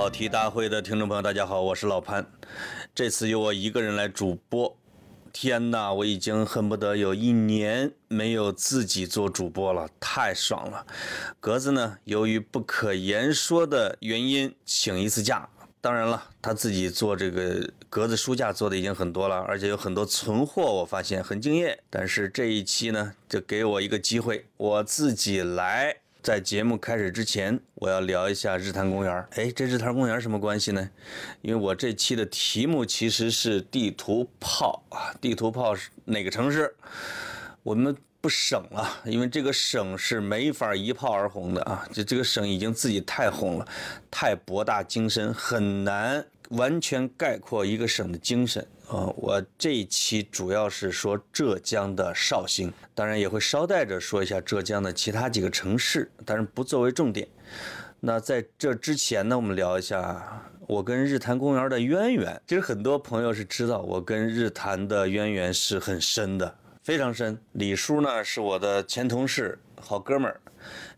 跑题大会的听众朋友，大家好，我是老潘。这次由我一个人来主播。天哪，我已经恨不得有一年没有自己做主播了，太爽了。格子呢，由于不可言说的原因，请一次假。当然了，他自己做这个格子书架做的已经很多了，而且有很多存货，我发现很敬业。但是这一期呢，就给我一个机会，我自己来。在节目开始之前，我要聊一下日坛公园。哎，这日坛公园什么关系呢？因为我这期的题目其实是地图炮啊，地图炮是哪个城市？我们不省了，因为这个省是没法一炮而红的啊，就这个省已经自己太红了，太博大精深，很难。完全概括一个省的精神呃！我这一期主要是说浙江的绍兴，当然也会捎带着说一下浙江的其他几个城市，但是不作为重点。那在这之前呢，我们聊一下我跟日坛公园的渊源。其实很多朋友是知道我跟日坛的渊源是很深的，非常深。李叔呢是我的前同事。好哥们儿，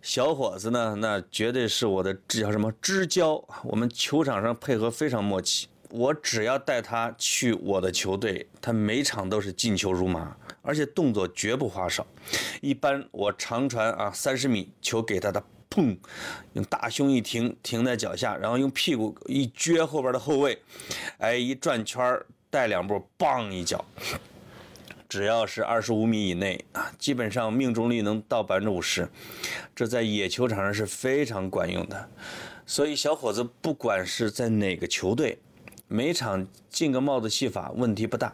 小伙子呢？那绝对是我的这叫什么知交？我们球场上配合非常默契。我只要带他去我的球队，他每场都是进球如麻，而且动作绝不花哨。一般我长传啊三十米球给他，他砰，用大胸一停，停在脚下，然后用屁股一撅后边的后卫，哎，一转圈带两步，棒一脚。只要是二十五米以内啊，基本上命中率能到百分之五十，这在野球场上是非常管用的。所以小伙子不管是在哪个球队，每场进个帽子戏法问题不大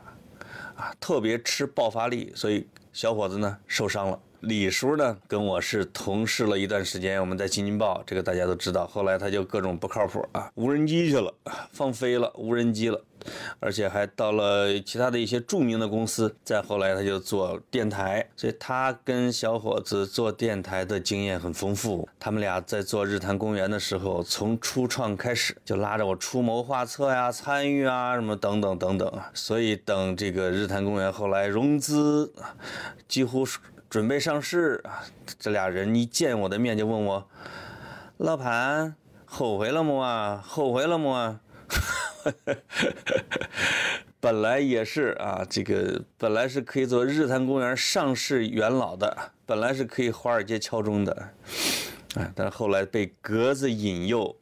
啊，特别吃爆发力。所以小伙子呢受伤了。李叔呢，跟我是同事了一段时间，我们在《新京报》，这个大家都知道。后来他就各种不靠谱啊，无人机去了，放飞了无人机了，而且还到了其他的一些著名的公司。再后来他就做电台，所以他跟小伙子做电台的经验很丰富。他们俩在做日坛公园的时候，从初创开始就拉着我出谋划策呀、参与啊什么等等等等。所以等这个日坛公园后来融资，几乎是。准备上市啊！这俩人一见我的面就问我：“老潘，后悔了么啊？后悔了么啊？” 本来也是啊，这个本来是可以做日坛公园上市元老的，本来是可以华尔街敲钟的，啊，但是后来被格子引诱，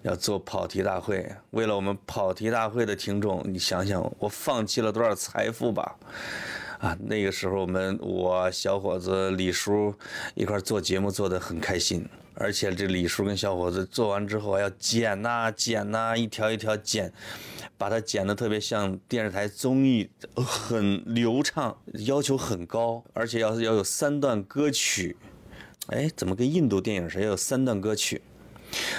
要做跑题大会。为了我们跑题大会的听众，你想想，我放弃了多少财富吧？啊，那个时候我们我小伙子李叔一块做节目做的很开心，而且这李叔跟小伙子做完之后还要剪呐剪呐，一条一条剪，把它剪的特别像电视台综艺，很流畅，要求很高，而且要是要有三段歌曲，哎，怎么跟印度电影似的，要有三段歌曲？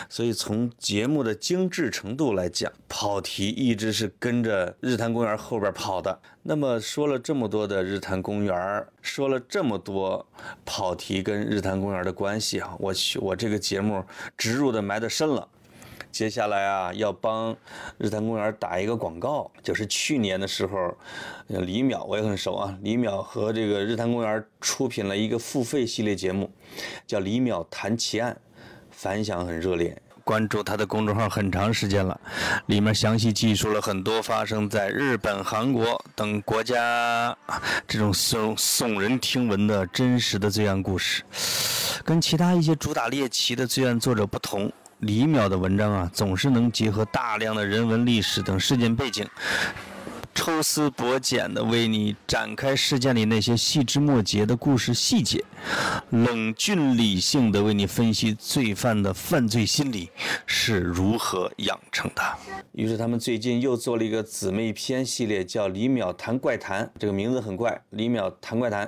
所以从节目的精致程度来讲，跑题一直是跟着日坛公园后边跑的。那么说了这么多的日坛公园，说了这么多跑题跟日坛公园的关系啊，我去，我这个节目植入的埋的深了。接下来啊，要帮日坛公园打一个广告，就是去年的时候，李淼我也很熟啊，李淼和这个日坛公园出品了一个付费系列节目，叫《李淼谈奇案》。反响很热烈，关注他的公众号很长时间了，里面详细记述了很多发生在日本、韩国等国家这种耸耸人听闻的真实的罪案故事。跟其他一些主打猎奇的罪案作者不同，李淼的文章啊，总是能结合大量的人文历史等事件背景。抽丝剥茧地为你展开事件里那些细枝末节的故事细节，冷峻理性的为你分析罪犯的犯罪心理是如何养成的。于是他们最近又做了一个姊妹篇系列，叫《李淼谈怪谈》，这个名字很怪，《李淼谈怪谈》。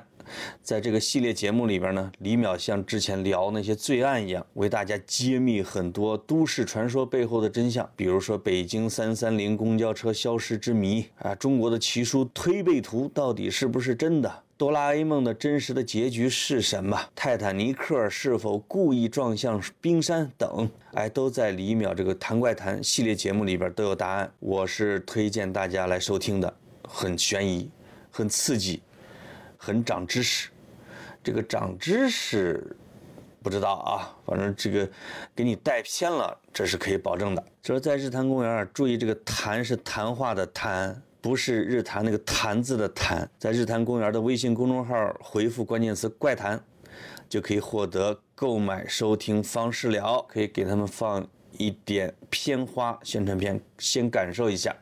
在这个系列节目里边呢，李淼像之前聊那些罪案一样，为大家揭秘很多都市传说背后的真相。比如说北京三三零公交车消失之谜啊，中国的奇书推背图到底是不是真的？哆啦 A 梦的真实的结局是什么？泰坦尼克是否故意撞向冰山等？哎，都在李淼这个谈怪谈系列节目里边都有答案。我是推荐大家来收听的，很悬疑，很刺激。很长知识，这个长知识不知道啊，反正这个给你带偏了，这是可以保证的。就是在日坛公园，注意这个“谈”是谈话的“谈”，不是日坛那个“坛”字的“坛”。在日坛公园的微信公众号回复关键词“怪谈”，就可以获得购买收听方式了。可以给他们放一点片花宣传片，先感受一下。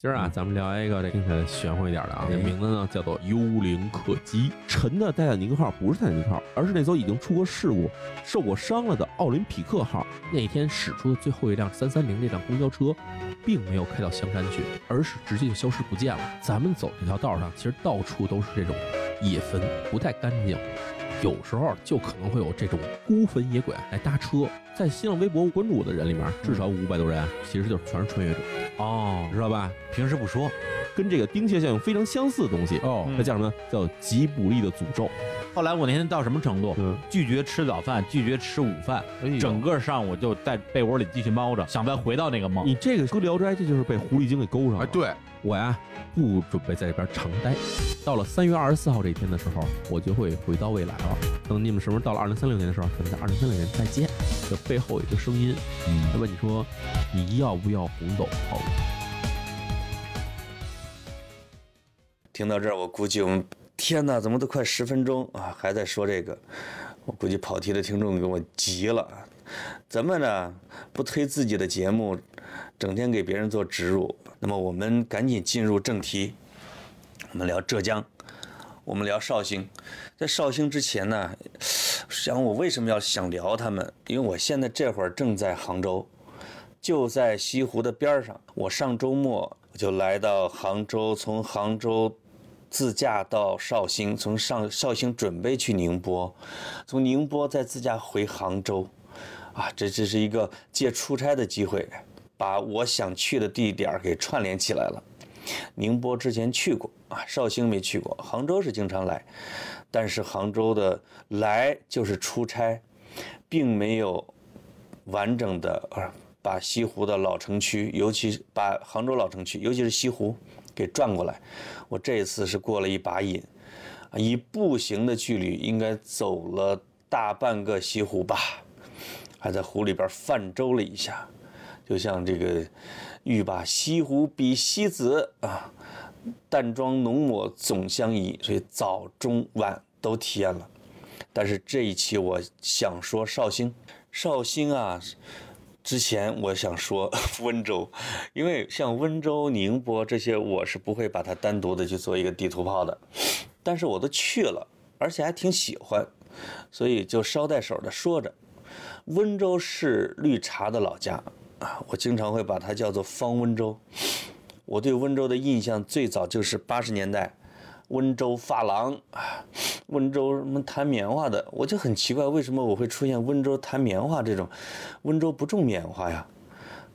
今儿啊，咱们聊一个这听起来玄乎一点的啊，这名字呢叫做“幽灵客机”。沉的泰坦尼克号不是泰坦尼克号，而是那艘已经出过事故、受过伤了的奥林匹克号。那天驶出的最后一辆三三零那辆公交车，并没有开到香山去，而是直接就消失不见了。咱们走这条道上，其实到处都是这种野坟，不太干净。有时候就可能会有这种孤坟野鬼来搭车，在新浪微博关注我的人里面，至少五百多人，其实就是全是穿越者哦，知道吧？平时不说，跟这个丁蟹效应非常相似的东西哦，那叫什么？叫吉卜力的诅咒。后来我那天到什么程度？拒绝吃早饭，拒绝吃午饭，整个上午就在被窝里继续猫着，想再回到那个梦。你这个说《聊斋》，这就是被狐狸精给勾上了。哎，对。我呀，不准备在这边常待。到了三月二十四号这一天的时候，我就会回到未来了。等你们什么时候到了二零三六年的时候，咱们在二零三六年再见。这背后有一个声音，那么你说：“你要不要红豆泡？”听到这儿，我估计我们天哪，怎么都快十分钟啊，还在说这个？我估计跑题的听众给我急了。咱们呢，不推自己的节目，整天给别人做植入。那么我们赶紧进入正题，我们聊浙江，我们聊绍兴。在绍兴之前呢，想我为什么要想聊他们？因为我现在这会儿正在杭州，就在西湖的边上。我上周末就来到杭州，从杭州自驾到绍兴，从上绍兴准备去宁波，从宁波再自驾回杭州。啊，这这是一个借出差的机会。把我想去的地点给串联起来了。宁波之前去过啊，绍兴没去过，杭州是经常来，但是杭州的来就是出差，并没有完整的把西湖的老城区，尤其把杭州老城区，尤其是西湖给转过来。我这次是过了一把瘾，以步行的距离应该走了大半个西湖吧，还在湖里边泛舟了一下。就像这个“欲把西湖比西子”啊，淡妆浓抹总相宜，所以早中晚都体验了。但是这一期我想说绍兴，绍兴啊，之前我想说温州，因为像温州、宁波这些，我是不会把它单独的去做一个地图炮的。但是我都去了，而且还挺喜欢，所以就捎带手的说着，温州是绿茶的老家。啊，我经常会把它叫做方温州。我对温州的印象最早就是八十年代，温州发廊啊，温州什么弹棉花的，我就很奇怪，为什么我会出现温州弹棉花这种？温州不种棉花呀？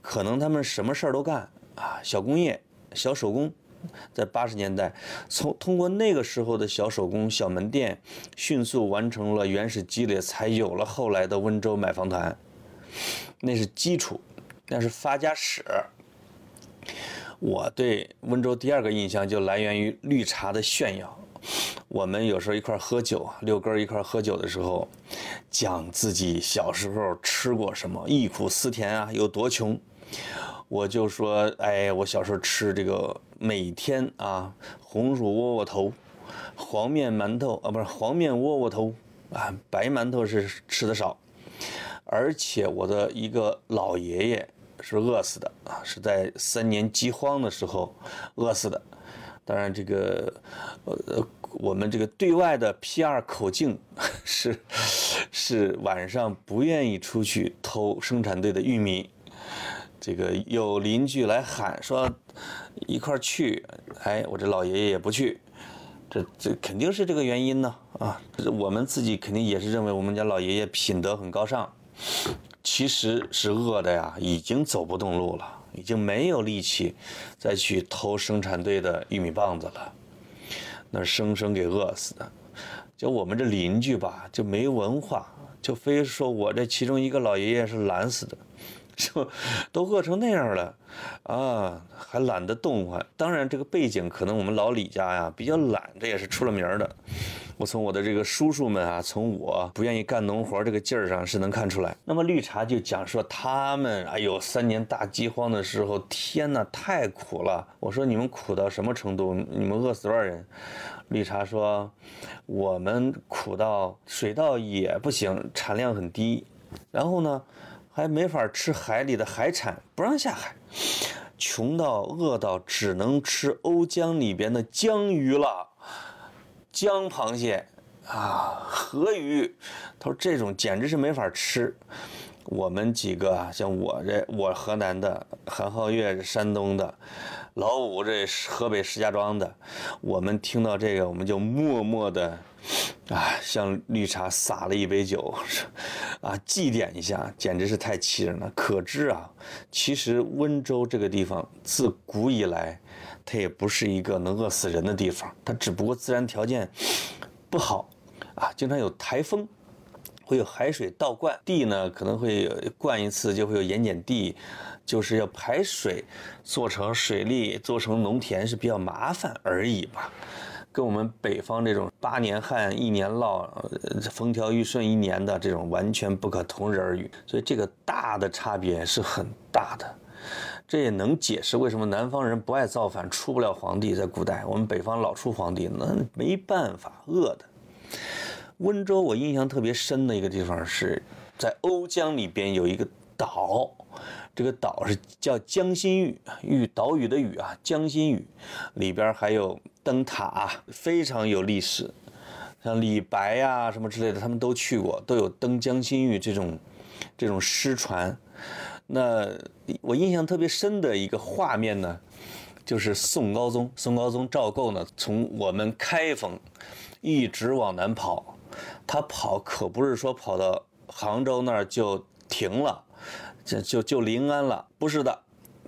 可能他们什么事儿都干啊，小工业、小手工，在八十年代，从通过那个时候的小手工、小门店，迅速完成了原始积累，才有了后来的温州买房团，那是基础。那是发家史，我对温州第二个印象就来源于绿茶的炫耀。我们有时候一块喝酒啊，六根一块喝酒的时候，讲自己小时候吃过什么，忆苦思甜啊，有多穷。我就说，哎，我小时候吃这个，每天啊，红薯窝窝头，黄面馒头啊，不是黄面窝窝头啊，白馒头是吃的少。而且我的一个老爷爷。是饿死的啊！是在三年饥荒的时候饿死的。当然，这个呃，我们这个对外的 P.R. 口径 是是晚上不愿意出去偷生产队的玉米。这个有邻居来喊说一块去，哎，我这老爷爷也不去。这这肯定是这个原因呢啊！我们自己肯定也是认为我们家老爷爷品德很高尚。其实是饿的呀，已经走不动路了，已经没有力气再去偷生产队的玉米棒子了，那生生给饿死的。就我们这邻居吧，就没文化，就非说我这其中一个老爷爷是懒死的，就都饿成那样了，啊，还懒得动换。当然，这个背景可能我们老李家呀比较懒，这也是出了名的。我从我的这个叔叔们啊，从我不愿意干农活这个劲儿上是能看出来。那么绿茶就讲说他们，哎呦，三年大饥荒的时候，天哪，太苦了。我说你们苦到什么程度？你们饿死多少人？绿茶说，我们苦到水稻也不行，产量很低，然后呢？还没法吃海里的海产，不让下海，穷到饿到只能吃瓯江里边的江鱼了，江螃蟹啊，河鱼，他说这种简直是没法吃。我们几个啊，像我这我河南的，韩浩月是山东的，老五这河北石家庄的，我们听到这个，我们就默默的。啊，向绿茶洒了一杯酒，啊，祭奠一下，简直是太气人了。可知啊，其实温州这个地方自古以来，它也不是一个能饿死人的地方，它只不过自然条件不好，啊，经常有台风，会有海水倒灌地呢，可能会灌一次就会有盐碱地，就是要排水，做成水利，做成农田是比较麻烦而已吧。跟我们北方这种八年旱一年涝，风调雨顺一年的这种完全不可同日而语，所以这个大的差别是很大的。这也能解释为什么南方人不爱造反，出不了皇帝。在古代，我们北方老出皇帝，那没办法，饿的。温州我印象特别深的一个地方是在瓯江里边有一个岛。这个岛是叫江心屿，屿岛屿的屿啊，江心屿里边还有灯塔，非常有历史。像李白呀什么之类的，他们都去过，都有登江心屿这种这种诗传。那我印象特别深的一个画面呢，就是宋高宗，宋高宗赵构呢，从我们开封一直往南跑，他跑可不是说跑到杭州那儿就停了。就就就临安了，不是的，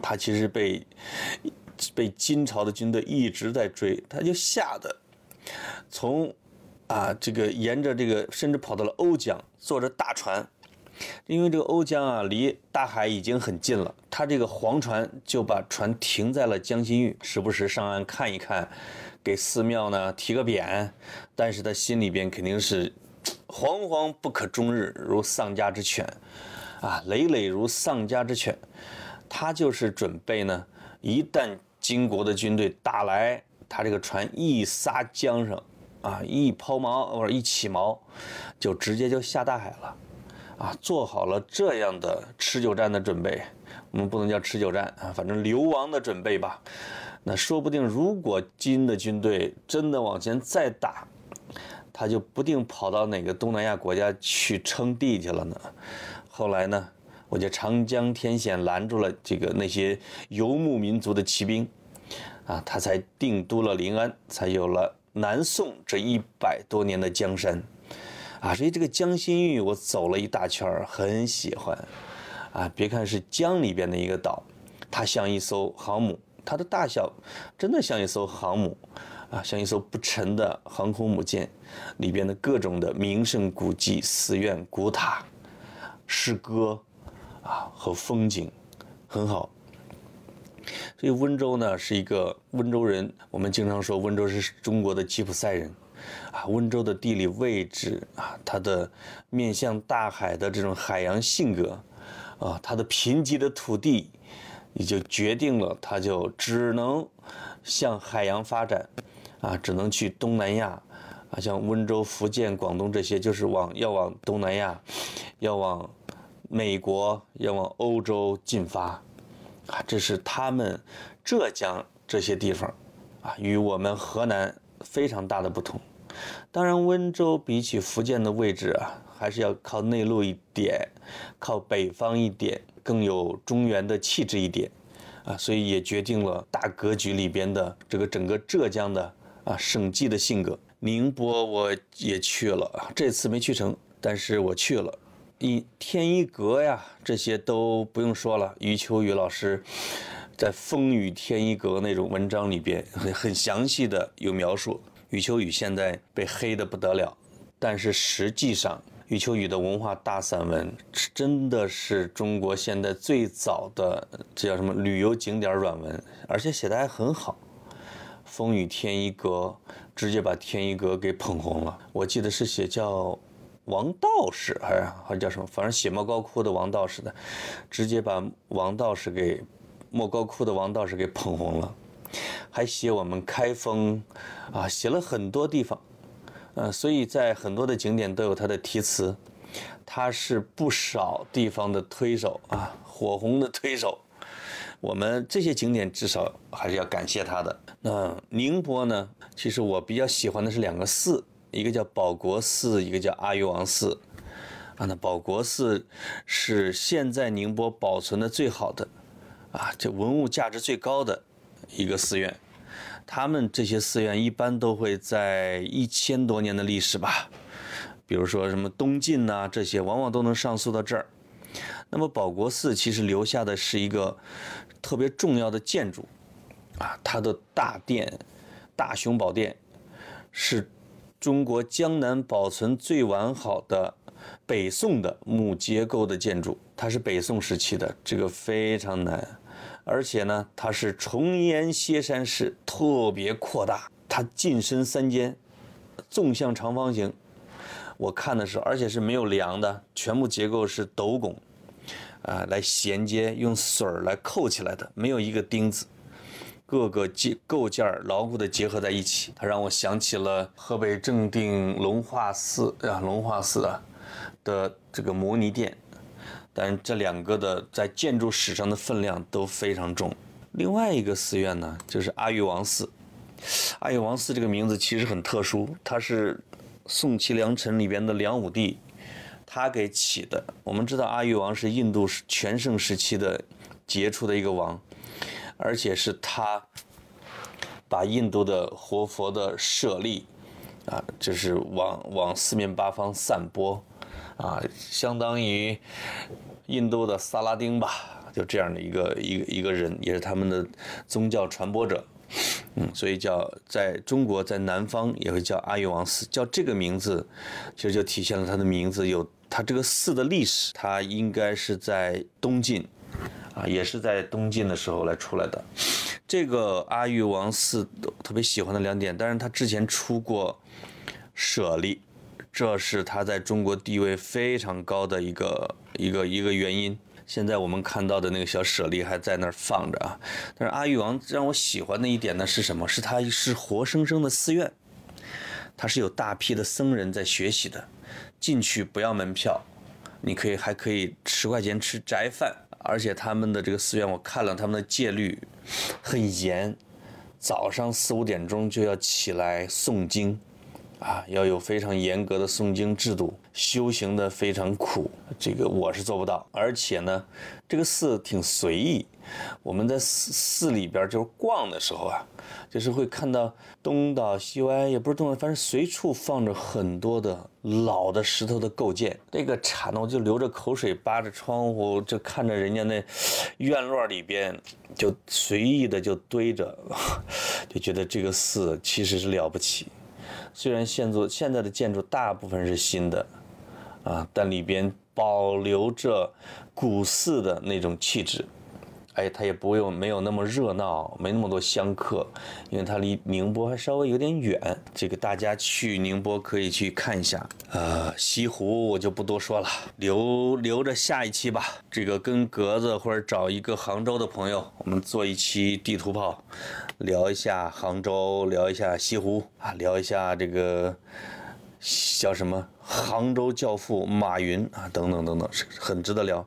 他其实被被金朝的军队一直在追，他就吓得从啊这个沿着这个甚至跑到了瓯江，坐着大船，因为这个瓯江啊离大海已经很近了，他这个黄船就把船停在了江心峪，时不时上岸看一看，给寺庙呢提个匾，但是他心里边肯定是 惶惶不可终日，如丧家之犬。啊，累累如丧家之犬，他就是准备呢，一旦金国的军队打来，他这个船一撒江上，啊，一抛锚或者一起锚，就直接就下大海了，啊，做好了这样的持久战的准备，我们不能叫持久战啊，反正流亡的准备吧。那说不定如果金的军队真的往前再打，他就不定跑到哪个东南亚国家去称帝去了呢。后来呢，我就长江天险拦住了这个那些游牧民族的骑兵，啊，他才定都了临安，才有了南宋这一百多年的江山，啊，所以这个江心玉我走了一大圈，很喜欢，啊，别看是江里边的一个岛，它像一艘航母，它的大小真的像一艘航母，啊，像一艘不沉的航空母舰，里边的各种的名胜古迹、寺院、古塔。诗歌，啊和风景很好，所以温州呢是一个温州人。我们经常说温州是中国的吉普赛人，啊，温州的地理位置啊，它的面向大海的这种海洋性格，啊，它的贫瘠的土地，也就决定了它就只能向海洋发展，啊，只能去东南亚。像温州、福建、广东这些，就是往要往东南亚，要往美国，要往欧洲进发，啊，这是他们浙江这些地方，啊，与我们河南非常大的不同。当然，温州比起福建的位置啊，还是要靠内陆一点，靠北方一点，更有中原的气质一点，啊，所以也决定了大格局里边的这个整个浙江的啊省际的性格。宁波我也去了，这次没去成，但是我去了。一天一阁呀，这些都不用说了。余秋雨老师在《风雨天一阁》那种文章里边，很很详细的有描述。余秋雨现在被黑的不得了，但是实际上余秋雨的文化大散文，真的是中国现在最早的这叫什么旅游景点软文，而且写的还很好。风雨天一阁，直接把天一阁给捧红了。我记得是写叫王道士，还是还是叫什么？反正写莫高窟的王道士的，直接把王道士给莫高窟的王道士给捧红了。还写我们开封，啊，写了很多地方。呃，所以在很多的景点都有他的题词，他是不少地方的推手啊，火红的推手。我们这些景点至少还是要感谢他的。那宁波呢？其实我比较喜欢的是两个寺，一个叫保国寺，一个叫阿育王寺。啊，那保国寺是现在宁波保存的最好的，啊，这文物价值最高的一个寺院。他们这些寺院一般都会在一千多年的历史吧，比如说什么东晋呐，这些往往都能上溯到这儿。那么保国寺其实留下的是一个特别重要的建筑，啊，它的大殿大雄宝殿是中国江南保存最完好的北宋的木结构的建筑，它是北宋时期的，这个非常难。而且呢，它是重檐歇山式，特别扩大。它进深三间，纵向长方形。我看的时候，而且是没有梁的，全部结构是斗拱，啊，来衔接，用榫儿来扣起来的，没有一个钉子。各个结构件牢固的结合在一起，它让我想起了河北正定龙化寺啊，龙化寺啊的这个摩尼殿。但这两个的在建筑史上的分量都非常重。另外一个寺院呢，就是阿育王寺。阿育王寺这个名字其实很特殊，它是宋齐梁陈里边的梁武帝他给起的。我们知道阿育王是印度全盛时期的杰出的一个王，而且是他把印度的活佛的舍利啊，就是往往四面八方散播。啊，相当于印度的萨拉丁吧，就这样的一个一个一个人，也是他们的宗教传播者。嗯，所以叫在中国，在南方也会叫阿育王寺，叫这个名字，其实就体现了他的名字有他这个寺的历史。他应该是在东晋，啊，也是在东晋的时候来出来的。这个阿育王寺特别喜欢的两点，当然他之前出过舍利。这是他在中国地位非常高的一个一个一个原因。现在我们看到的那个小舍利还在那儿放着啊。但是阿育王让我喜欢的一点呢是什么？是它是活生生的寺院，它是有大批的僧人在学习的。进去不要门票，你可以还可以十块钱吃斋饭。而且他们的这个寺院我看了，他们的戒律很严，早上四五点钟就要起来诵经。啊，要有非常严格的诵经制度，修行的非常苦，这个我是做不到。而且呢，这个寺挺随意，我们在寺寺里边就是逛的时候啊，就是会看到东倒西歪，也不是东倒，反正随处放着很多的老的石头的构件。这个馋的我就流着口水，扒着窗户就看着人家那院落里边就随意的就堆着，就觉得这个寺其实是了不起。虽然现做现在的建筑大部分是新的，啊，但里边保留着古寺的那种气质。哎，它也不用没有那么热闹，没那么多香客，因为它离宁波还稍微有点远。这个大家去宁波可以去看一下。呃，西湖我就不多说了，留留着下一期吧。这个跟格子或者找一个杭州的朋友，我们做一期地图炮，聊一下杭州，聊一下西湖啊，聊一下这个叫什么杭州教父马云啊，等等等等，很值得聊。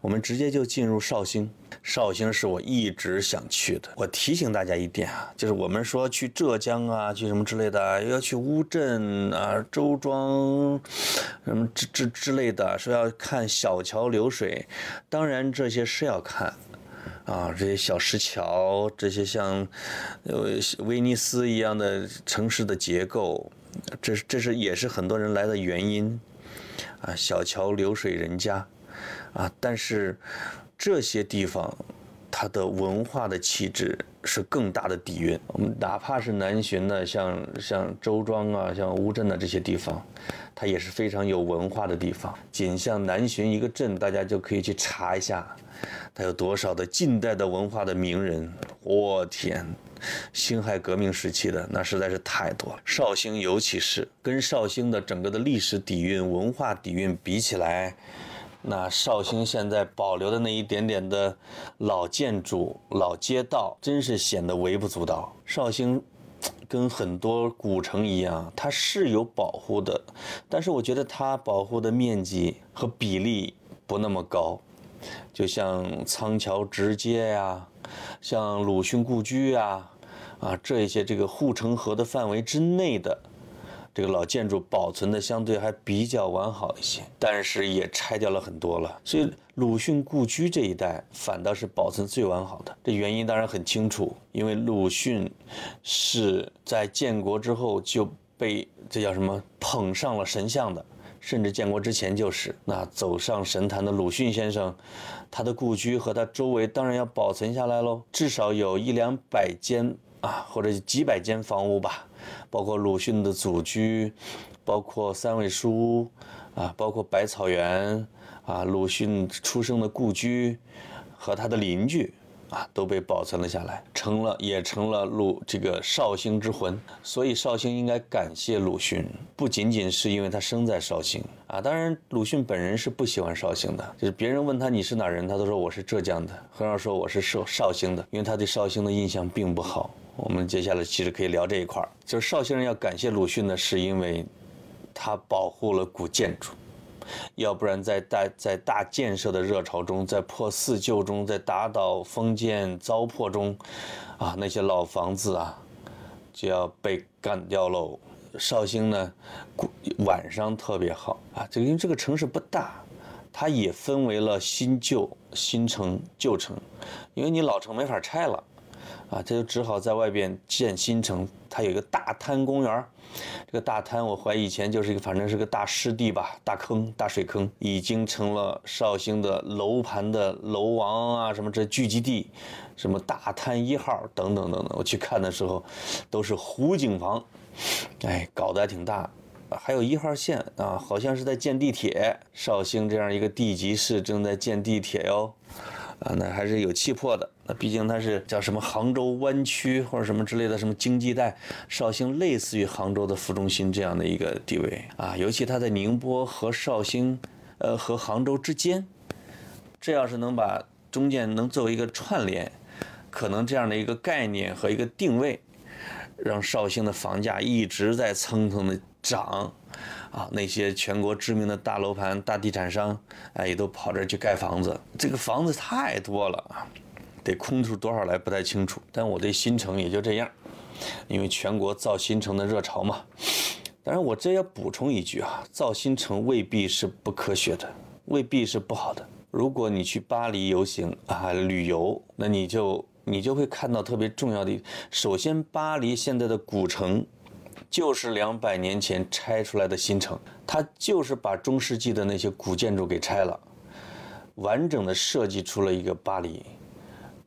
我们直接就进入绍兴。绍兴是我一直想去的。我提醒大家一点啊，就是我们说去浙江啊，去什么之类的，要去乌镇啊、周庄，什么之之之类的，说要看小桥流水。当然这些是要看，啊，这些小石桥，这些像呃威尼斯一样的城市的结构，这这是也是很多人来的原因。啊，小桥流水人家。啊，但是这些地方它的文化的气质是更大的底蕴。我们哪怕是南浔的，像像周庄啊，像乌镇的这些地方，它也是非常有文化的地方。仅像南浔一个镇，大家就可以去查一下，它有多少的近代的文化的名人。我天！辛亥革命时期的那实在是太多了，绍兴尤其是跟绍兴的整个的历史底蕴、文化底蕴比起来，那绍兴现在保留的那一点点的老建筑、老街道，真是显得微不足道。绍兴跟很多古城一样，它是有保护的，但是我觉得它保护的面积和比例不那么高，就像仓桥直街呀。像鲁迅故居啊，啊这一些这个护城河的范围之内的这个老建筑保存的相对还比较完好一些，但是也拆掉了很多了。所以鲁迅故居这一带反倒是保存最完好的。这原因当然很清楚，因为鲁迅是在建国之后就被这叫什么捧上了神像的。甚至建国之前就是那走上神坛的鲁迅先生，他的故居和他周围当然要保存下来喽，至少有一两百间啊，或者几百间房屋吧，包括鲁迅的祖居，包括三味书屋啊，包括百草园啊，鲁迅出生的故居和他的邻居。啊，都被保存了下来，成了也成了鲁这个绍兴之魂。所以绍兴应该感谢鲁迅，不仅仅是因为他生在绍兴啊。当然，鲁迅本人是不喜欢绍兴的，就是别人问他你是哪人，他都说我是浙江的，很少说我是绍绍兴的，因为他对绍兴的印象并不好。我们接下来其实可以聊这一块儿，就是绍兴人要感谢鲁迅呢，是因为他保护了古建筑。要不然，在大在大建设的热潮中，在破四旧中，在打倒封建糟粕中，啊，那些老房子啊，就要被干掉喽。绍兴呢，晚上特别好啊，就因为这个城市不大，它也分为了新旧、新城、旧城，因为你老城没法拆了。啊，他就只好在外边建新城。它有一个大滩公园这个大滩我怀疑以前就是一个，反正是个大湿地吧，大坑、大水坑，已经成了绍兴的楼盘的楼王啊，什么这聚集地，什么大滩一号等等等等。我去看的时候，都是湖景房，哎，搞得还挺大。还有一号线啊，好像是在建地铁。绍兴这样一个地级市正在建地铁哟。啊，那还是有气魄的。那毕竟它是叫什么杭州湾区或者什么之类的什么经济带，绍兴类似于杭州的副中心这样的一个地位啊。尤其它在宁波和绍兴，呃和杭州之间，这要是能把中间能作为一个串联，可能这样的一个概念和一个定位，让绍兴的房价一直在蹭蹭的涨。那些全国知名的大楼盘、大地产商，哎，也都跑这儿去盖房子。这个房子太多了啊，得空出多少来不太清楚。但我对新城也就这样，因为全国造新城的热潮嘛。当然，我这要补充一句啊，造新城未必是不科学的，未必是不好的。如果你去巴黎游行啊旅游，那你就你就会看到特别重要的。首先，巴黎现在的古城。就是两百年前拆出来的新城，它就是把中世纪的那些古建筑给拆了，完整的设计出了一个巴黎，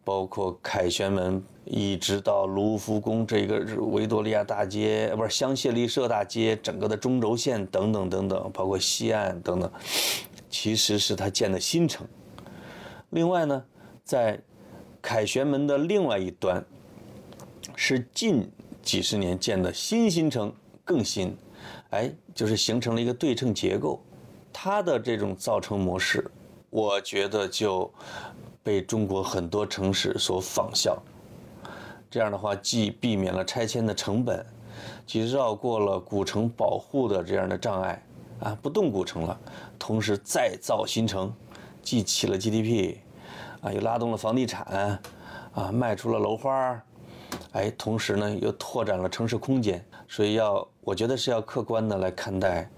包括凯旋门一直到卢浮宫这个维多利亚大街，不是香榭丽舍大街，整个的中轴线等等等等，包括西岸等等，其实是他建的新城。另外呢，在凯旋门的另外一端是近。几十年建的新新城更新，哎，就是形成了一个对称结构。它的这种造城模式，我觉得就被中国很多城市所仿效。这样的话，既避免了拆迁的成本，既绕过了古城保护的这样的障碍，啊，不动古城了，同时再造新城，既起了 GDP，啊，又拉动了房地产，啊，卖出了楼花。哎，同时呢，又拓展了城市空间，所以要，我觉得是要客观的来看待，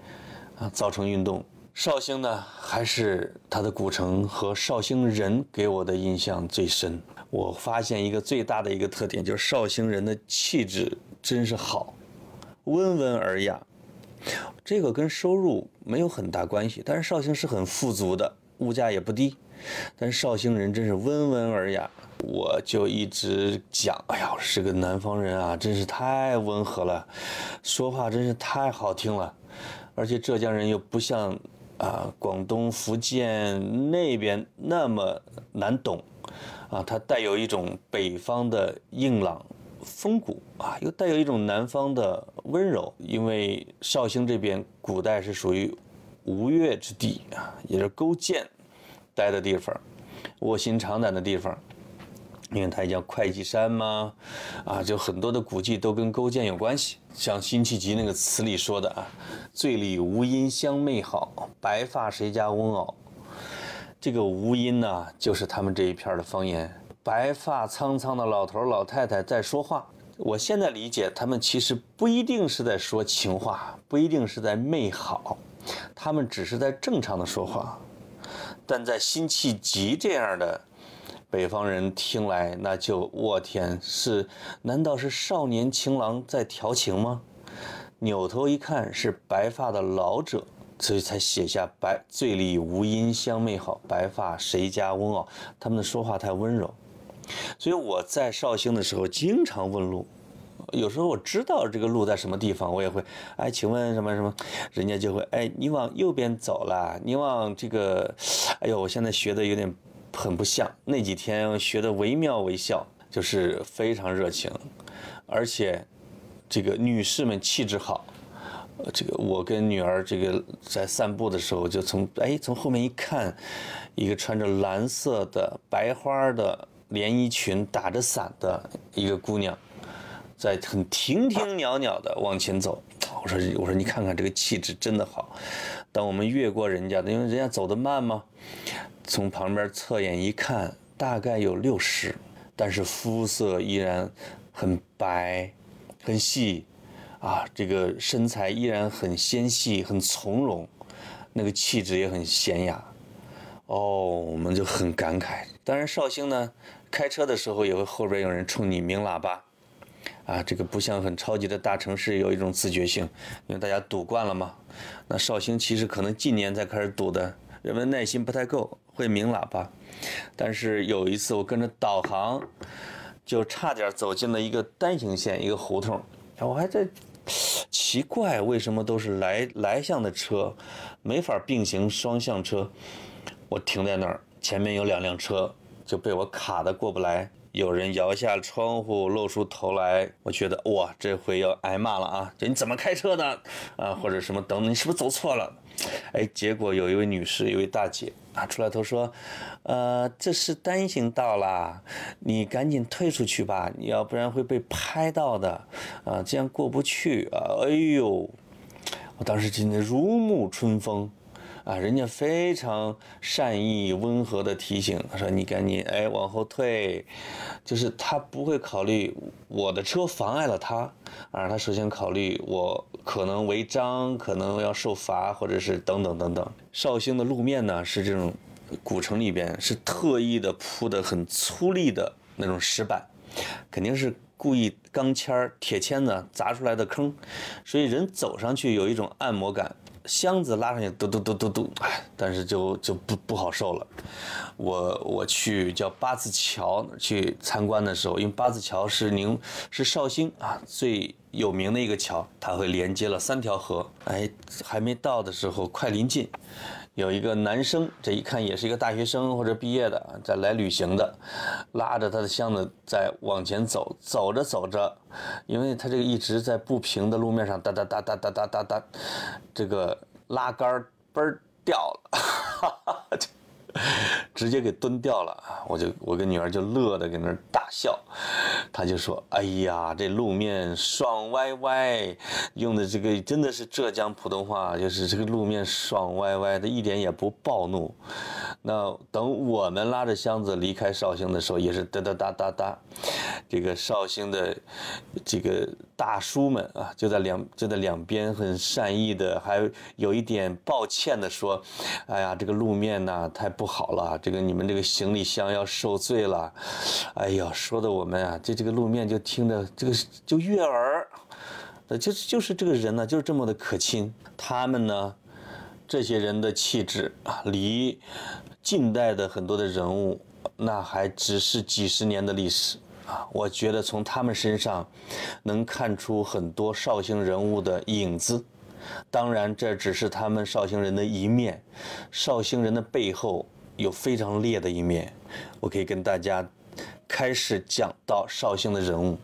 啊，造城运动。绍兴呢，还是它的古城和绍兴人给我的印象最深。我发现一个最大的一个特点，就是绍兴人的气质真是好，温文尔雅。这个跟收入没有很大关系，但是绍兴是很富足的，物价也不低，但绍兴人真是温文尔雅，我就一直讲，哎呀，是个南方人啊，真是太温和了，说话真是太好听了，而且浙江人又不像啊广东、福建那边那么难懂，啊，它带有一种北方的硬朗。风骨啊，又带有一种南方的温柔。因为绍兴这边古代是属于吴越之地啊，也是勾践待的地方，卧薪尝胆的地方。因为它也叫会稽山嘛，啊，就很多的古迹都跟勾践有关系。像辛弃疾那个词里说的啊，“醉里吴音相媚好，白发谁家翁媪。”这个吴音呢，就是他们这一片的方言。白发苍苍的老头老太太在说话，我现在理解，他们其实不一定是在说情话，不一定是在媚好，他们只是在正常的说话。但在辛弃疾这样的北方人听来，那就我天，是难道是少年情郎在调情吗？扭头一看，是白发的老者，所以才写下“白醉里吴音相媚好，白发谁家翁媪”。他们的说话太温柔。所以我在绍兴的时候经常问路，有时候我知道这个路在什么地方，我也会，哎，请问什么什么，人家就会，哎，你往右边走了，你往这个，哎呦，我现在学的有点很不像，那几天学的惟妙惟肖，就是非常热情，而且这个女士们气质好，这个我跟女儿这个在散步的时候，就从哎从后面一看，一个穿着蓝色的白花的。连衣裙打着伞的一个姑娘，在很亭亭袅袅的往前走。我说：“我说你看看这个气质真的好。”当我们越过人家的，因为人家走得慢嘛，从旁边侧眼一看，大概有六十，但是肤色依然很白、很细，啊，这个身材依然很纤细、很从容，那个气质也很娴雅。哦，我们就很感慨。当然，绍兴呢。开车的时候也会后边有人冲你鸣喇叭，啊，这个不像很超级的大城市有一种自觉性，因为大家堵惯了嘛。那绍兴其实可能近年才开始堵的，人们耐心不太够，会鸣喇叭。但是有一次我跟着导航，就差点走进了一个单行线一个胡同，我还在奇怪为什么都是来来向的车，没法并行双向车。我停在那儿，前面有两辆车。就被我卡的过不来，有人摇下窗户露出头来，我觉得哇，这回要挨骂了啊！就你怎么开车的啊？或者什么等等，你是不是走错了？哎，结果有一位女士，一位大姐啊，出来头说，呃，这是单行道啦，你赶紧退出去吧，你要不然会被拍到的啊，这样过不去啊！哎呦，我当时真的如沐春风。啊，人家非常善意、温和的提醒，他说：“你赶紧哎往后退，就是他不会考虑我的车妨碍了他，而他首先考虑我可能违章，可能要受罚，或者是等等等等。”绍兴的路面呢是这种古城里边是特意的铺的很粗粝的那种石板，肯定是故意钢签铁签子砸出来的坑，所以人走上去有一种按摩感。箱子拉上去，嘟嘟嘟嘟嘟，哎，但是就就不不好受了。我我去叫八字桥去参观的时候，因为八字桥是宁是绍兴啊最有名的一个桥，它会连接了三条河。哎，还没到的时候，快临近。有一个男生，这一看也是一个大学生或者毕业的，在来旅行的，拉着他的箱子在往前走，走着走着，因为他这个一直在不平的路面上哒哒哒哒哒哒哒哒，这个拉杆儿嘣儿掉了。哈 哈 直接给蹲掉了我就我跟女儿就乐得搁那大笑，她就说：“哎呀，这路面爽歪歪，用的这个真的是浙江普通话，就是这个路面爽歪歪的，一点也不暴怒。”那等我们拉着箱子离开绍兴的时候，也是哒哒哒哒哒，这个绍兴的这个大叔们啊，就在两就在两边很善意的，还有一点抱歉的说：“哎呀，这个路面呐太不不好了，这个你们这个行李箱要受罪了。”哎呀，说的我们啊，这这个路面就听着这个就悦耳，就是就是这个人呢，就是这么的可亲。他们呢，这些人的气质啊，离。近代的很多的人物，那还只是几十年的历史啊。我觉得从他们身上能看出很多绍兴人物的影子。当然，这只是他们绍兴人的一面，绍兴人的背后有非常烈的一面。我可以跟大家开始讲到绍兴的人物。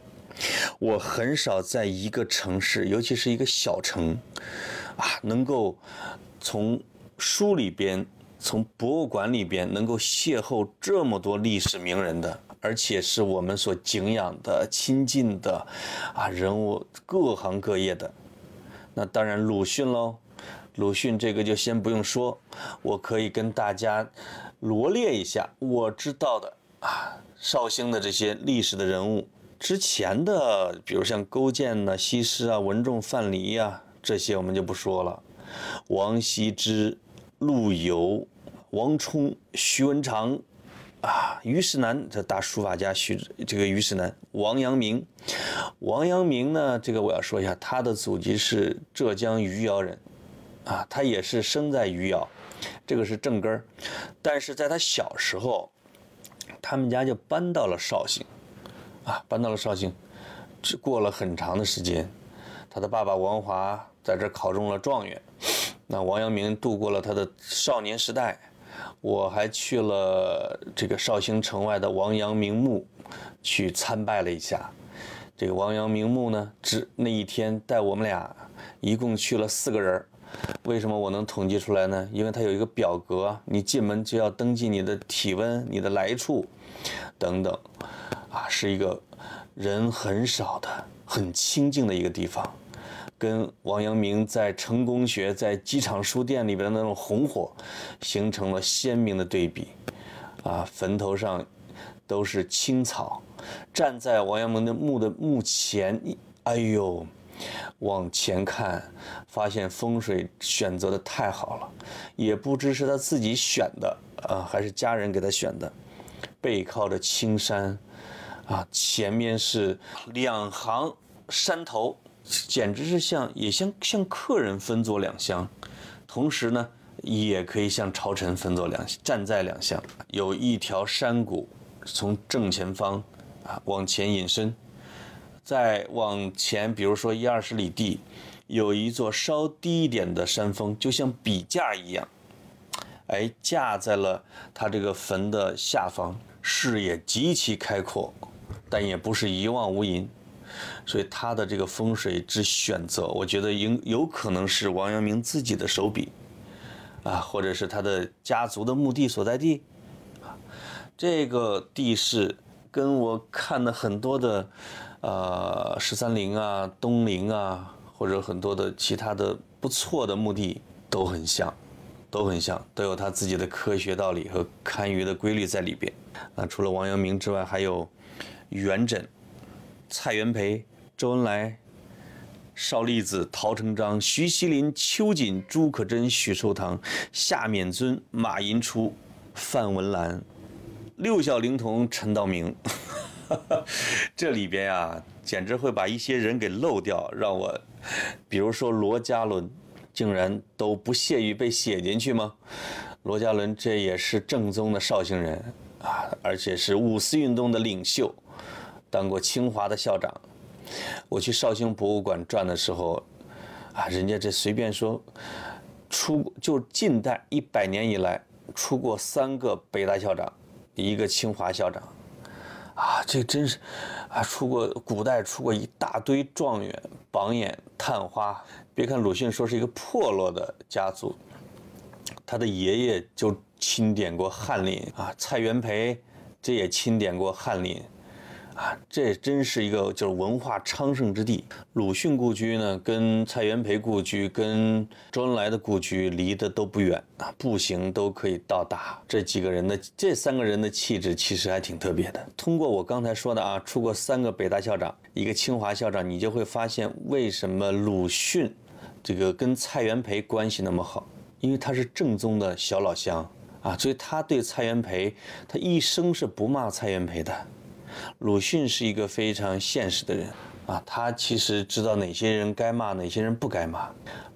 我很少在一个城市，尤其是一个小城，啊，能够从书里边、从博物馆里边能够邂逅这么多历史名人的，而且是我们所敬仰的、亲近的啊人物，各行各业的。那当然，鲁迅喽，鲁迅这个就先不用说，我可以跟大家罗列一下我知道的啊，绍兴的这些历史的人物。之前的，比如像勾践呐、西施啊、文仲、范蠡呀，这些我们就不说了。王羲之、陆游、王充、徐文长，啊，虞世南这大书法家，徐这个虞世南，王阳明。王阳明呢，这个我要说一下，他的祖籍是浙江余姚人，啊，他也是生在余姚，这个是正根儿。但是在他小时候，他们家就搬到了绍兴。啊，搬到了绍兴，只过了很长的时间，他的爸爸王华在这考中了状元，那王阳明度过了他的少年时代。我还去了这个绍兴城外的王阳明墓，去参拜了一下。这个王阳明墓呢，只那一天带我们俩一共去了四个人儿。为什么我能统计出来呢？因为它有一个表格，你进门就要登记你的体温、你的来处等等。啊，是一个人很少的、很清静的一个地方，跟王阳明在成功学、在机场书店里边的那种红火，形成了鲜明的对比。啊，坟头上都是青草，站在王阳明的墓的墓前，哎呦，往前看，发现风水选择的太好了，也不知是他自己选的啊，还是家人给他选的，背靠着青山。啊，前面是两行山头，简直是像也像像客人分坐两厢，同时呢，也可以像朝臣分坐两站在两厢。有一条山谷从正前方啊往前引申，再往前，比如说一二十里地，有一座稍低一点的山峰，就像笔架一样，哎，架在了他这个坟的下方，视野极其开阔。但也不是一望无垠，所以他的这个风水之选择，我觉得应有可能是王阳明自己的手笔，啊，或者是他的家族的墓地所在地，这个地势跟我看的很多的，呃，十三陵啊、东陵啊，或者很多的其他的不错的墓地都很像，都很像，都有他自己的科学道理和堪舆的规律在里边。啊，除了王阳明之外，还有。元稹、蔡元培、周恩来、邵力子、陶成章、徐锡麟、秋瑾、朱可桢、许寿堂、夏勉尊、马寅初、范文澜、六小龄童陈道明，这里边啊，简直会把一些人给漏掉，让我，比如说罗家伦，竟然都不屑于被写进去吗？罗家伦这也是正宗的绍兴人啊，而且是五四运动的领袖。当过清华的校长，我去绍兴博物馆转的时候，啊，人家这随便说，出就近代一百年以来出过三个北大校长，一个清华校长，啊，这真是，啊，出过古代出过一大堆状元、榜眼、探花。别看鲁迅说是一个破落的家族，他的爷爷就钦点过翰林啊，蔡元培这也钦点过翰林。啊，这真是一个就是文化昌盛之地。鲁迅故居呢，跟蔡元培故居、跟周恩来的故居离得都不远啊，步行都可以到达。这几个人的这三个人的气质其实还挺特别的。通过我刚才说的啊，出过三个北大校长，一个清华校长，你就会发现为什么鲁迅这个跟蔡元培关系那么好，因为他是正宗的小老乡啊，所以他对蔡元培，他一生是不骂蔡元培的。鲁迅是一个非常现实的人啊，他其实知道哪些人该骂，哪些人不该骂。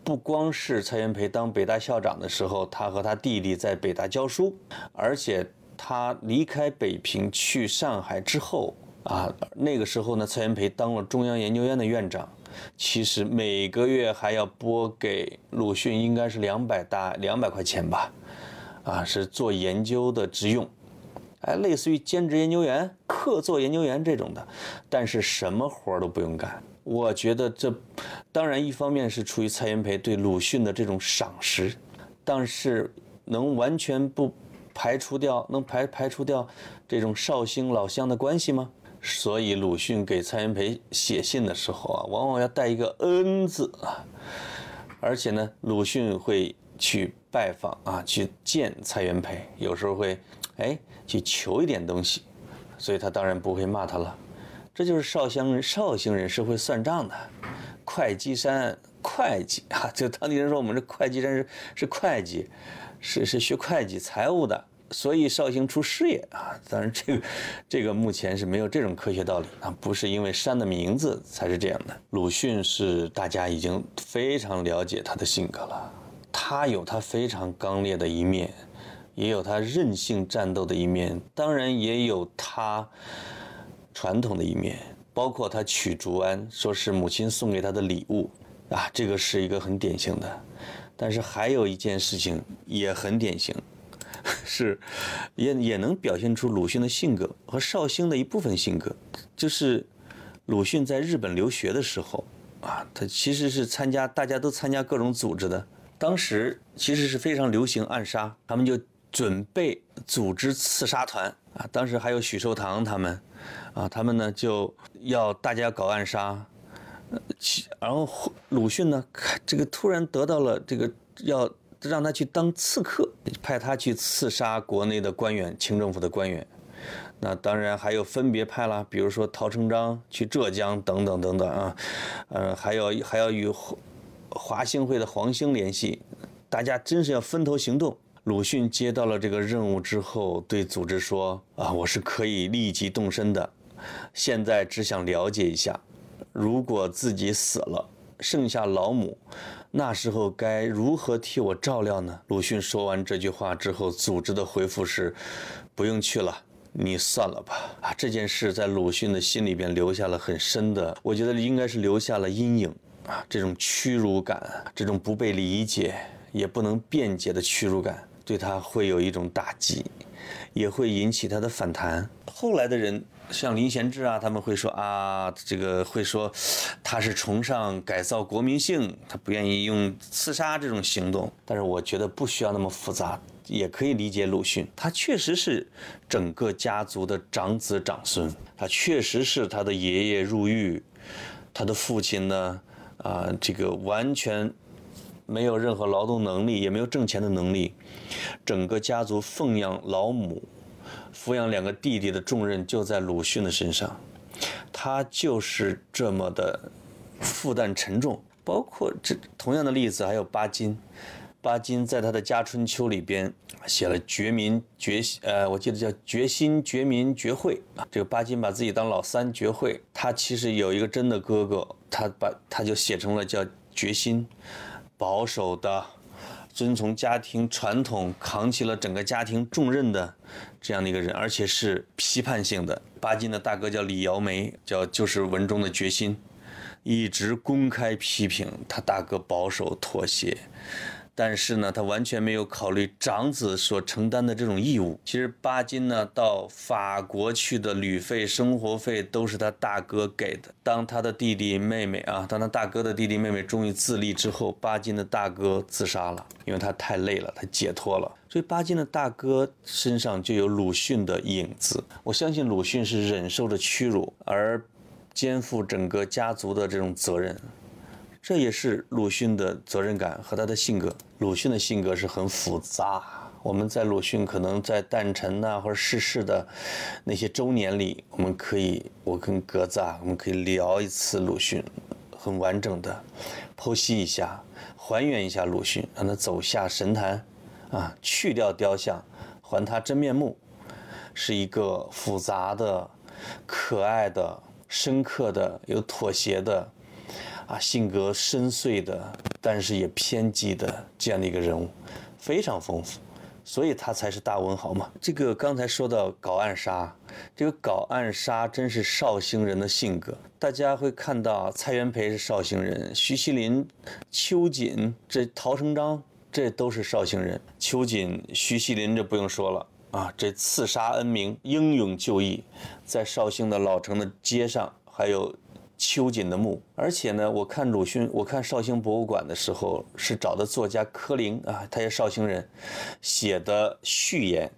不光是蔡元培当北大校长的时候，他和他弟弟在北大教书，而且他离开北平去上海之后啊，那个时候呢，蔡元培当了中央研究院的院长，其实每个月还要拨给鲁迅应该是两百大两百块钱吧，啊，是做研究的之用。哎，类似于兼职研究员、客座研究员这种的，但是什么活都不用干。我觉得这，当然一方面是出于蔡元培对鲁迅的这种赏识，但是能完全不排除掉，能排排除掉这种绍兴老乡的关系吗？所以鲁迅给蔡元培写信的时候啊，往往要带一个恩字啊，而且呢，鲁迅会去拜访啊，去见蔡元培，有时候会，哎。去求一点东西，所以他当然不会骂他了。这就是绍兴人，绍兴人是会算账的。会稽山会计啊，就当地人说我们这会稽山是是会计，是是学会计财务的，所以绍兴出师爷啊。当然这个这个目前是没有这种科学道理啊，不是因为山的名字才是这样的。鲁迅是大家已经非常了解他的性格了，他有他非常刚烈的一面。也有他任性战斗的一面，当然也有他传统的一面，包括他娶竹安，说是母亲送给他的礼物啊，这个是一个很典型的。但是还有一件事情也很典型，是也也能表现出鲁迅的性格和绍兴的一部分性格，就是鲁迅在日本留学的时候啊，他其实是参加大家都参加各种组织的，当时其实是非常流行暗杀，他们就。准备组织刺杀团啊！当时还有许寿堂他们，啊，他们呢就要大家搞暗杀，呃然后鲁迅呢，这个突然得到了这个要让他去当刺客，派他去刺杀国内的官员、清政府的官员。那当然还有分别派了，比如说陶成章去浙江等等等等啊，呃，还有还要与华兴会的黄兴联系，大家真是要分头行动。鲁迅接到了这个任务之后，对组织说：“啊，我是可以立即动身的，现在只想了解一下，如果自己死了，剩下老母，那时候该如何替我照料呢？”鲁迅说完这句话之后，组织的回复是：“不用去了，你算了吧。”啊，这件事在鲁迅的心里边留下了很深的，我觉得应该是留下了阴影啊，这种屈辱感，这种不被理解也不能辩解的屈辱感。对他会有一种打击，也会引起他的反弹。后来的人像林贤志啊，他们会说啊，这个会说他是崇尚改造国民性，他不愿意用刺杀这种行动。但是我觉得不需要那么复杂，也可以理解鲁迅。他确实是整个家族的长子长孙，他确实是他的爷爷入狱，他的父亲呢，啊，这个完全。没有任何劳动能力，也没有挣钱的能力，整个家族奉养老母、抚养两个弟弟的重任就在鲁迅的身上，他就是这么的负担沉重。包括这同样的例子还有巴金，巴金在他的《家春秋》里边写了“绝民绝”，呃，我记得叫“绝心绝民绝惠”啊。这个巴金把自己当老三绝惠，他其实有一个真的哥哥，他把他就写成了叫“绝心”。保守的，遵从家庭传统，扛起了整个家庭重任的这样的一个人，而且是批判性的。巴金的大哥叫李尧梅，叫就是文中的决心，一直公开批评他大哥保守妥协。但是呢，他完全没有考虑长子所承担的这种义务。其实巴金呢，到法国去的旅费、生活费都是他大哥给的。当他的弟弟妹妹啊，当他大哥的弟弟妹妹终于自立之后，巴金的大哥自杀了，因为他太累了，他解脱了。所以巴金的大哥身上就有鲁迅的影子。我相信鲁迅是忍受着屈辱而肩负整个家族的这种责任。这也是鲁迅的责任感和他的性格。鲁迅的性格是很复杂。我们在鲁迅可能在诞辰呐或者逝世的那些周年里，我们可以，我跟格子啊，我们可以聊一次鲁迅，很完整的剖析一下，还原一下鲁迅，让他走下神坛，啊，去掉雕像，还他真面目，是一个复杂的、可爱的。深刻的、有妥协的，啊，性格深邃的，但是也偏激的这样的一个人物，非常丰富。所以他才是大文豪嘛。这个刚才说到搞暗杀，这个搞暗杀真是绍兴人的性格。大家会看到蔡元培是绍兴人，徐锡麟、秋瑾、这陶成章，这都是绍兴人。秋瑾、徐锡麟这不用说了啊，这刺杀恩明，英勇就义，在绍兴的老城的街上，还有。秋瑾的墓，而且呢，我看鲁迅，我看绍兴博物馆的时候，是找的作家柯林啊，他也绍兴人，写的序言，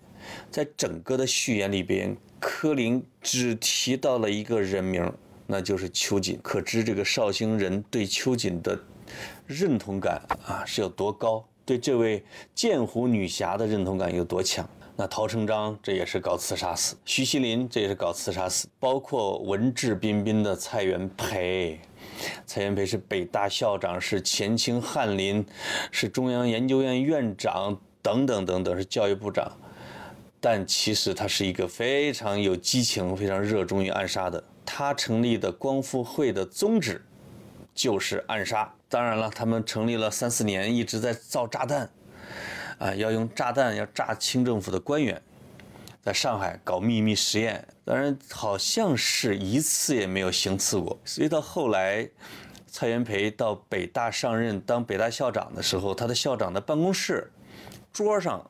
在整个的序言里边，柯林只提到了一个人名，那就是秋瑾，可知这个绍兴人对秋瑾的认同感啊是有多高，对这位剑湖女侠的认同感有多强。那陶成章这也是搞刺杀死，徐锡麟这也是搞刺杀死，包括文质彬彬的蔡元培，蔡元培是北大校长，是前清翰林，是中央研究院院长等等等等，是教育部长，但其实他是一个非常有激情、非常热衷于暗杀的。他成立的光复会的宗旨就是暗杀，当然了，他们成立了三四年，一直在造炸弹。啊，要用炸弹要炸清政府的官员，在上海搞秘密实验，当然好像是一次也没有行刺过。所以到后来，蔡元培到北大上任当北大校长的时候，他的校长的办公室桌上。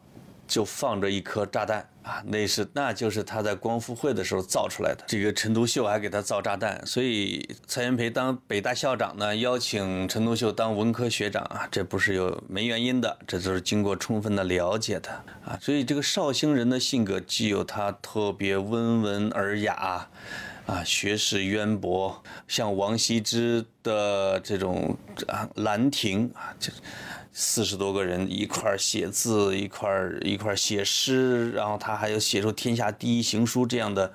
就放着一颗炸弹啊，那是那就是他在光复会的时候造出来的。这个陈独秀还给他造炸弹，所以蔡元培当北大校长呢，邀请陈独秀当文科学长啊，这不是有没原因的，这都是经过充分的了解的啊。所以这个绍兴人的性格，既有他特别温文尔雅，啊，学识渊博，像王羲之的这种啊《兰亭》啊，就。四十多个人一块儿写字，一块儿一块儿写诗，然后他还有写出天下第一行书这样的，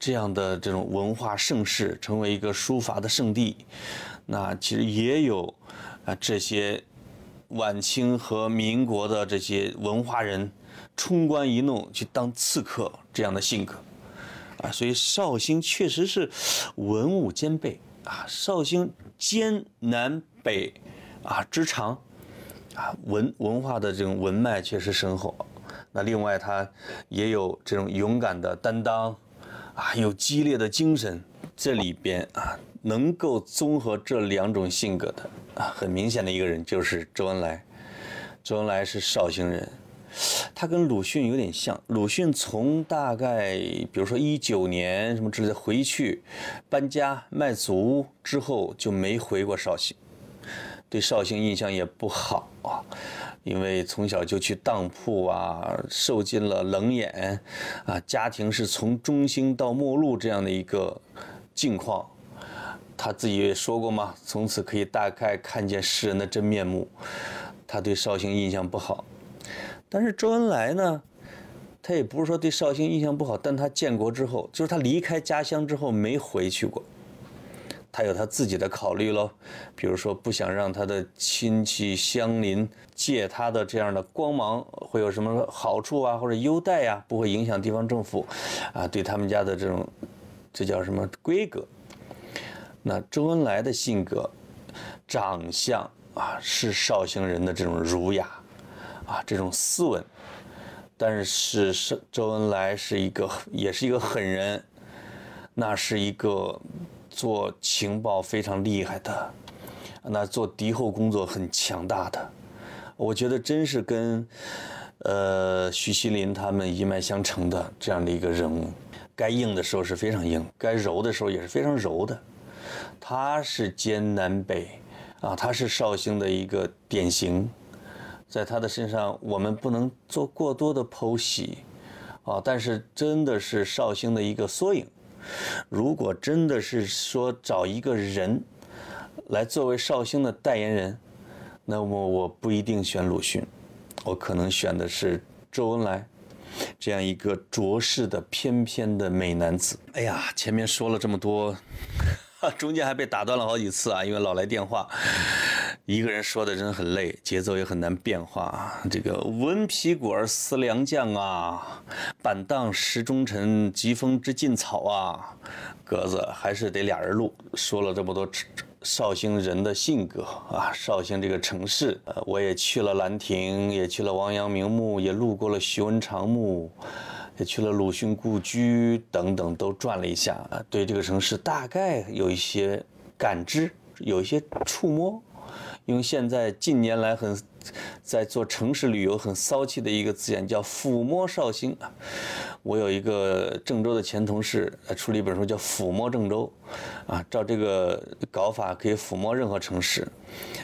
这样的这种文化盛世，成为一个书法的圣地。那其实也有啊这些晚清和民国的这些文化人冲冠一怒去当刺客这样的性格啊，所以绍兴确实是文武兼备啊，绍兴兼南北啊之长。啊，文文化的这种文脉确实深厚，那另外他也有这种勇敢的担当，啊，有激烈的精神，这里边啊，能够综合这两种性格的啊，很明显的一个人就是周恩来。周恩来是绍兴人，他跟鲁迅有点像。鲁迅从大概比如说一九年什么之类的回去搬家卖祖之后就没回过绍兴。对绍兴印象也不好啊，因为从小就去当铺啊，受尽了冷眼啊，家庭是从中兴到末路这样的一个境况。他自己也说过嘛，从此可以大概看见世人的真面目。他对绍兴印象不好，但是周恩来呢，他也不是说对绍兴印象不好，但他建国之后，就是他离开家乡之后没回去过。他有他自己的考虑喽，比如说不想让他的亲戚乡邻借他的这样的光芒会有什么好处啊，或者优待呀，不会影响地方政府啊对他们家的这种，这叫什么规格？那周恩来的性格、长相啊，是绍兴人的这种儒雅啊，这种斯文，但是是周恩来是一个，也是一个狠人，那是一个。做情报非常厉害的，那做敌后工作很强大的，我觉得真是跟，呃，徐锡麟他们一脉相承的这样的一个人物。该硬的时候是非常硬，该柔的时候也是非常柔的。他是兼南北，啊，他是绍兴的一个典型，在他的身上我们不能做过多的剖析，啊，但是真的是绍兴的一个缩影。如果真的是说找一个人来作为绍兴的代言人，那么我不一定选鲁迅，我可能选的是周恩来这样一个卓世的翩翩的美男子。哎呀，前面说了这么多，中间还被打断了好几次啊，因为老来电话。一个人说的真很累，节奏也很难变化。这个闻皮鼓而思良将啊，板荡识忠臣，疾风知劲草啊。格子还是得俩人录，说了这么多绍兴人的性格啊，绍兴这个城市，呃，我也去了兰亭，也去了王阳明墓，也路过了徐文长墓，也去了鲁迅故居等等，都转了一下啊，对这个城市大概有一些感知，有一些触摸。因为现在近年来很在做城市旅游很骚气的一个字眼叫抚摸绍兴，我有一个郑州的前同事出了一本书叫抚摸郑州，啊，照这个搞法可以抚摸任何城市，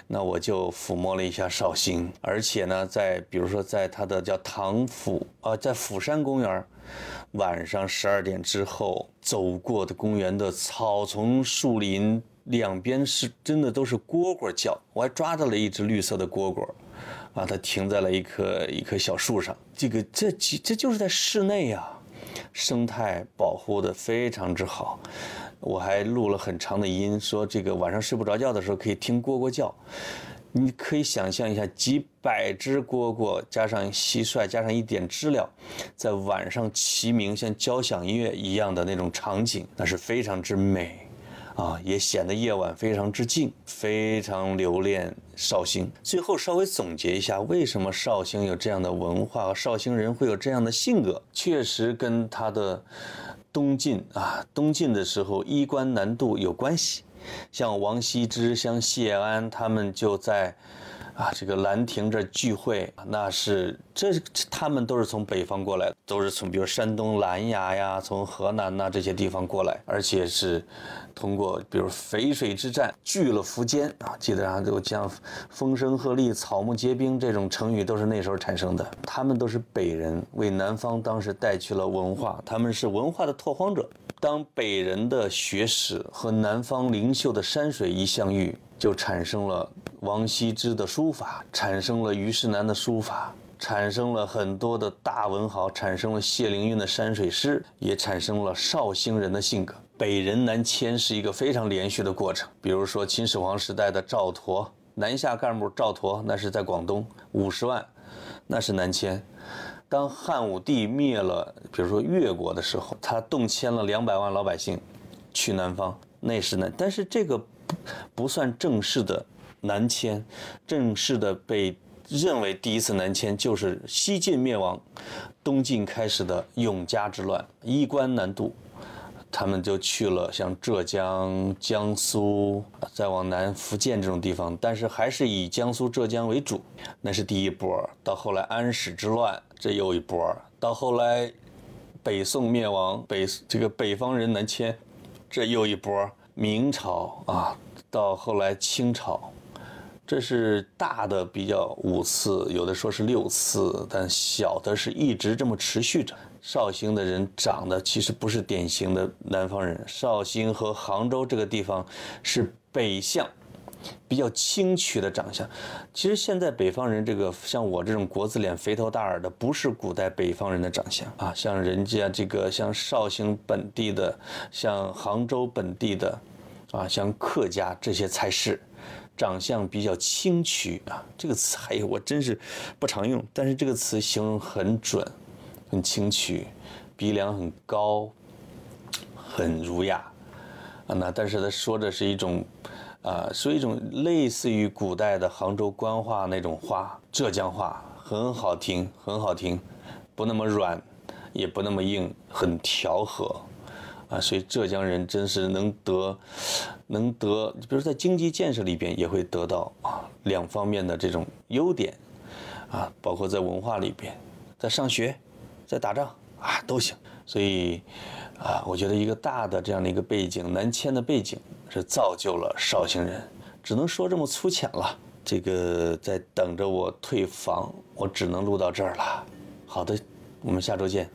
那我就抚摸了一下绍兴，而且呢，在比如说在它的叫唐府啊，在釜山公园，晚上十二点之后走过的公园的草丛树林。两边是真的都是蝈蝈叫，我还抓到了一只绿色的蝈蝈，啊，它停在了一棵一棵小树上。这个这这就是在室内呀，生态保护的非常之好。我还录了很长的音，说这个晚上睡不着觉的时候可以听蝈蝈叫。你可以想象一下，几百只蝈蝈加上蟋蟀加上一点知了，在晚上齐鸣，像交响音乐一样的那种场景，那是非常之美。啊，也显得夜晚非常之静，非常留恋绍兴。最后稍微总结一下，为什么绍兴有这样的文化绍兴人会有这样的性格？确实跟他的东晋啊，东晋的时候衣冠南渡有关系。像王羲之、像谢安，他们就在。啊，这个兰亭这聚会，那是这他们都是从北方过来，都是从比如山东兰崖呀，从河南呐这些地方过来，而且是通过比如淝水之战聚了苻坚啊，记得啊，就像风声鹤唳、草木皆兵这种成语都是那时候产生的。他们都是北人，为南方当时带去了文化，他们是文化的拓荒者。当北人的学识和南方灵秀的山水一相遇。就产生了王羲之的书法，产生了虞世南的书法，产生了很多的大文豪，产生了谢灵运的山水诗，也产生了绍兴人的性格。北人南迁是一个非常连续的过程。比如说秦始皇时代的赵佗，南下干部赵佗，那是在广东五十万，那是南迁。当汉武帝灭了，比如说越国的时候，他动迁了两百万老百姓去南方，那是南。但是这个。不算正式的南迁，正式的被认为第一次南迁就是西晋灭亡，东晋开始的永嘉之乱，衣冠南渡，他们就去了像浙江、江苏，再往南福建这种地方，但是还是以江苏、浙江为主，那是第一波。到后来安史之乱，这又一波。到后来北宋灭亡，北这个北方人南迁，这又一波。明朝啊，到后来清朝，这是大的比较五次，有的说是六次，但小的是一直这么持续着。绍兴的人长得其实不是典型的南方人，绍兴和杭州这个地方是北向，比较清曲的长相。其实现在北方人这个像我这种国字脸、肥头大耳的，不是古代北方人的长相啊。像人家这个像绍兴本地的，像杭州本地的。啊，像客家这些才是，长相比较清曲啊。这个词还有我真是不常用，但是这个词形容很准，很清曲，鼻梁很高，很儒雅啊。那但是他说的是一种啊，说一种类似于古代的杭州官话那种话，浙江话很好听，很好听，不那么软，也不那么硬，很调和。啊，所以浙江人真是能得，能得，比如在经济建设里边也会得到啊两方面的这种优点，啊，包括在文化里边，在上学，在打仗啊都行。所以啊，我觉得一个大的这样的一个背景，南迁的背景是造就了绍兴人，只能说这么粗浅了。这个在等着我退房，我只能录到这儿了。好的，我们下周见。